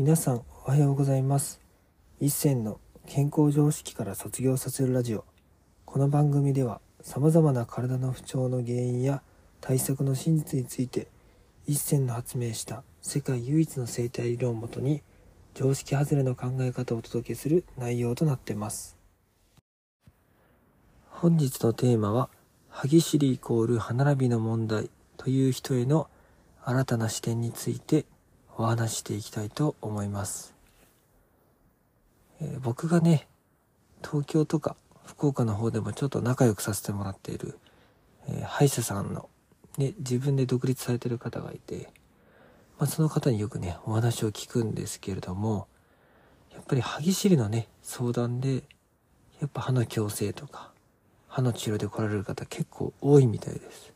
皆さんおはようございます。一銭の健康常識から卒業させるラジオ。この番組ではさまざまな体の不調の原因や対策の真実について一銭の発明した世界唯一の生態理論をもとに常識外れの考え方をお届けする内容となっています。本日のテーマは歯ぎしりイコール歯並びの問題という人への新たな視点についてお話していきたいと思います、えー、僕がね東京とか福岡の方でもちょっと仲良くさせてもらっている、えー、歯医者さんの、ね、自分で独立されてる方がいて、まあ、その方によくねお話を聞くんですけれどもやっぱり歯ぎしりのね相談でやっぱ歯の矯正とか歯の治療で来られる方結構多いみたいです。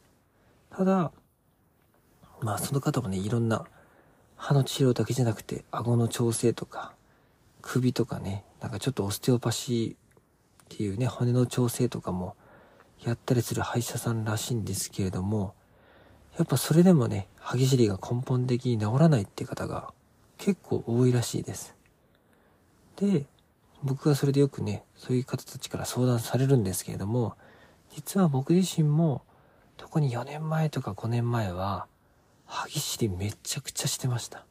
ただまあその方もねいろんな歯の治療だけじゃなくて、顎の調整とか、首とかね、なんかちょっとオステオパシーっていうね、骨の調整とかもやったりする歯医者さんらしいんですけれども、やっぱそれでもね、歯ぎしりが根本的に治らないって方が結構多いらしいです。で、僕はそれでよくね、そういう方たちから相談されるんですけれども、実は僕自身も、特に4年前とか5年前は、歯ぎしりめちゃくちゃしてました。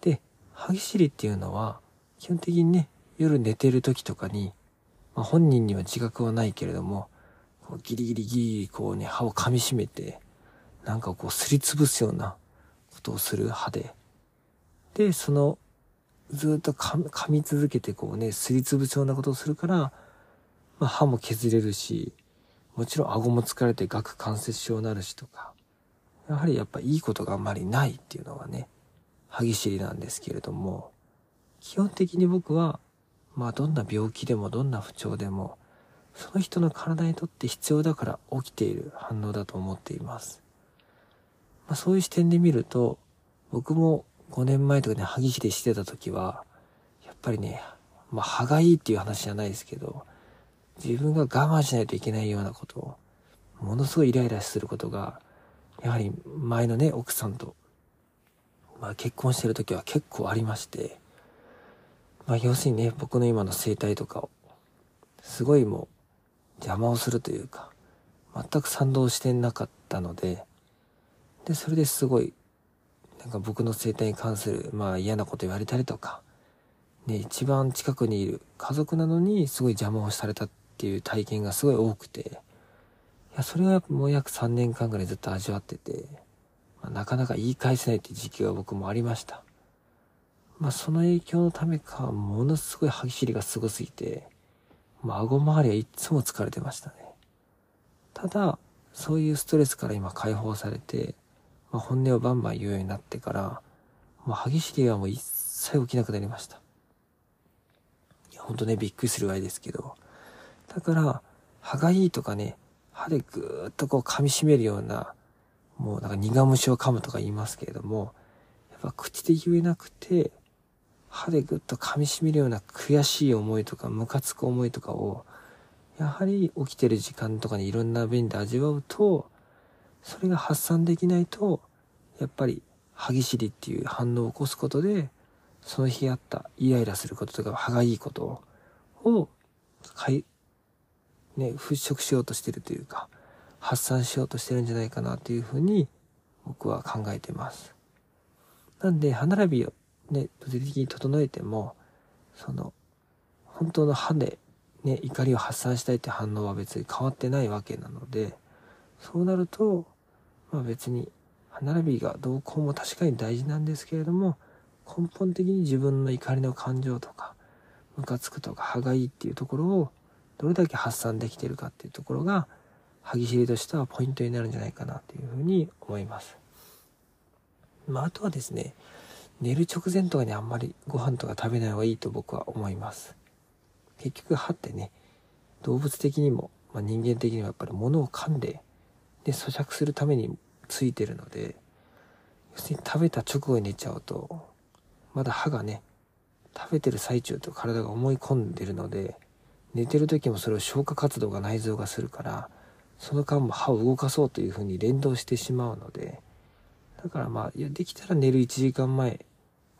で、歯ぎしりっていうのは、基本的にね、夜寝てる時とかに、まあ、本人には自覚はないけれども、こうギリギリギリこうね、歯を噛み締めて、なんかこうすりつぶすようなことをする歯で、で、その、ずっと噛み続けてこうね、すりつぶすようなことをするから、まあ、歯も削れるし、もちろん顎も疲れて顎関節症になるしとか、やはりやっぱいいことがあんまりないっていうのがね、歯ぎしりなんですけれども、基本的に僕は、まあどんな病気でもどんな不調でも、その人の体にとって必要だから起きている反応だと思っています。まあそういう視点で見ると、僕も5年前とかね、歯ぎしりしてた時は、やっぱりね、まあ歯がいいっていう話じゃないですけど、自分が我慢しないといけないようなことを、ものすごいイライラすることがやはり前のね、奥さんと、まあ、結婚してる時は結構ありまして、まあ、要するにね、僕の今の生態とかを、すごいもう、邪魔をするというか、全く賛同してなかったので、で、それですごい、なんか僕の生態に関する、まあ嫌なこと言われたりとか、ね、一番近くにいる家族なのにすごい邪魔をされたっていう体験がすごい多くて、いや、それはもう約3年間ぐらいずっと味わってて、まあ、なかなか言い返せないって時期が僕もありました。まあ、その影響のためか、ものすごい歯ぎしりがすごすぎて、まあ、顎周りはいつも疲れてましたね。ただ、そういうストレスから今解放されて、まあ、本音をバンバン言うようになってから、もう歯ぎしりはもう一切起きなくなりました。いや、ほんとね、びっくりするぐらいですけど。だから、歯がいいとかね、歯でぐーっとこう噛み締めるような、もうなんか苦虫を噛むとか言いますけれども、やっぱ口で言えなくて、歯でぐっと噛み締めるような悔しい思いとかムカつく思いとかを、やはり起きてる時間とかにいろんな便で味わうと、それが発散できないと、やっぱり歯ぎしりっていう反応を起こすことで、その日あったイライラすることとか歯がいいことをね、払拭しようとしてるというか、発散しようとしてるんじゃないかなというふうに僕は考えてます。なんで、歯並びをね、物理的に整えても、その、本当の歯でね、怒りを発散したいって反応は別に変わってないわけなので、そうなると、まあ別に歯並びがどうこうも確かに大事なんですけれども、根本的に自分の怒りの感情とか、ムカつくとか歯がいいっていうところをどれだけ発散できてるかっていうところが、歯ぎしりとしてはポイントになるんじゃないかなっていうふうに思います。まあ、あとはですね、寝る直前とかにあんまりご飯とか食べない方がいいと僕は思います。結局歯ってね、動物的にも、まあ、人間的にもやっぱり物を噛んで、で、咀嚼するためについてるので、要するに食べた直後に寝ちゃうと、まだ歯がね、食べてる最中と体が思い込んでるので、寝てる時もそれを消化活動が内臓がするからその間も歯を動かそうというふうに連動してしまうのでだからまあいやできたら寝る1時間前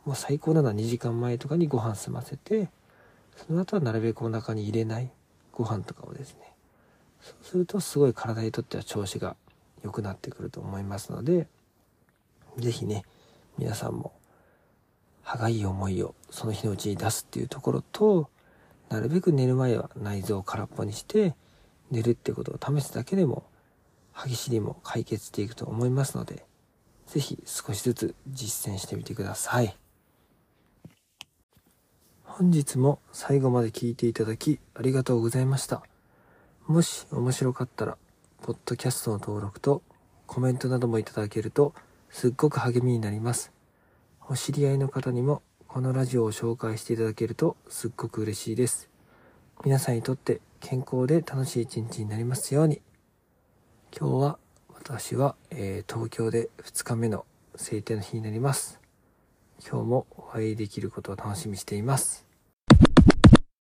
もう最高なのは2時間前とかにご飯済ませてその後はなるべくお腹に入れないご飯とかをですね。そうするとすごい体にとっては調子が良くなってくると思いますので是非ね皆さんも歯がいい思いをその日のうちに出すっていうところとなるべく寝る前は内臓を空っぽにして寝るってことを試すだけでも歯ぎしりも解決していくと思いますので是非少しずつ実践してみてください。本日も最後まで聞いていただきありがとうございました。もし面白かったらポッドキャストの登録とコメントなどもいただけるとすっごく励みになります。お知り合いの方にもこのラジオを紹介していただけるとすっごく嬉しいです。皆さんにとって健康で楽しい一日になりますように。今日は私は、えー、東京で2日目の晴天の日になります。今日もお会いできることを楽しみにしています。